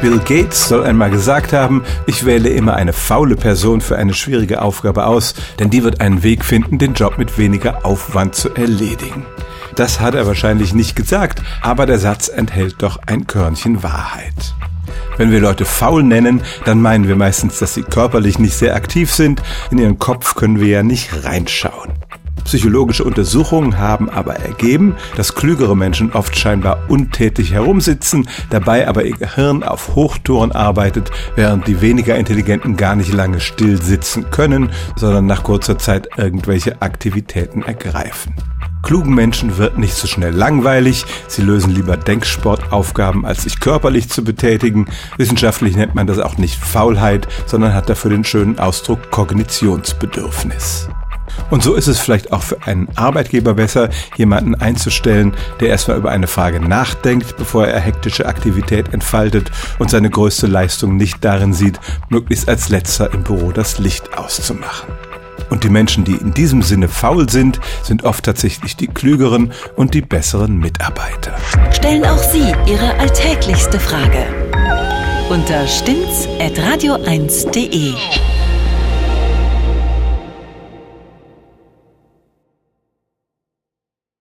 Bill Gates soll einmal gesagt haben, ich wähle immer eine faule Person für eine schwierige Aufgabe aus, denn die wird einen Weg finden, den Job mit weniger Aufwand zu erledigen. Das hat er wahrscheinlich nicht gesagt, aber der Satz enthält doch ein Körnchen Wahrheit. Wenn wir Leute faul nennen, dann meinen wir meistens, dass sie körperlich nicht sehr aktiv sind. In ihren Kopf können wir ja nicht reinschauen. Psychologische Untersuchungen haben aber ergeben, dass klügere Menschen oft scheinbar untätig herumsitzen, dabei aber ihr Gehirn auf Hochtouren arbeitet, während die weniger Intelligenten gar nicht lange still sitzen können, sondern nach kurzer Zeit irgendwelche Aktivitäten ergreifen. Klugen Menschen wird nicht so schnell langweilig, sie lösen lieber Denksportaufgaben, als sich körperlich zu betätigen. Wissenschaftlich nennt man das auch nicht Faulheit, sondern hat dafür den schönen Ausdruck Kognitionsbedürfnis. Und so ist es vielleicht auch für einen Arbeitgeber besser, jemanden einzustellen, der erstmal über eine Frage nachdenkt, bevor er hektische Aktivität entfaltet und seine größte Leistung nicht darin sieht, möglichst als letzter im Büro das Licht auszumachen. Und die Menschen, die in diesem Sinne faul sind, sind oft tatsächlich die klügeren und die besseren Mitarbeiter. Stellen auch Sie Ihre alltäglichste Frage unter stimmtz.radio1.de.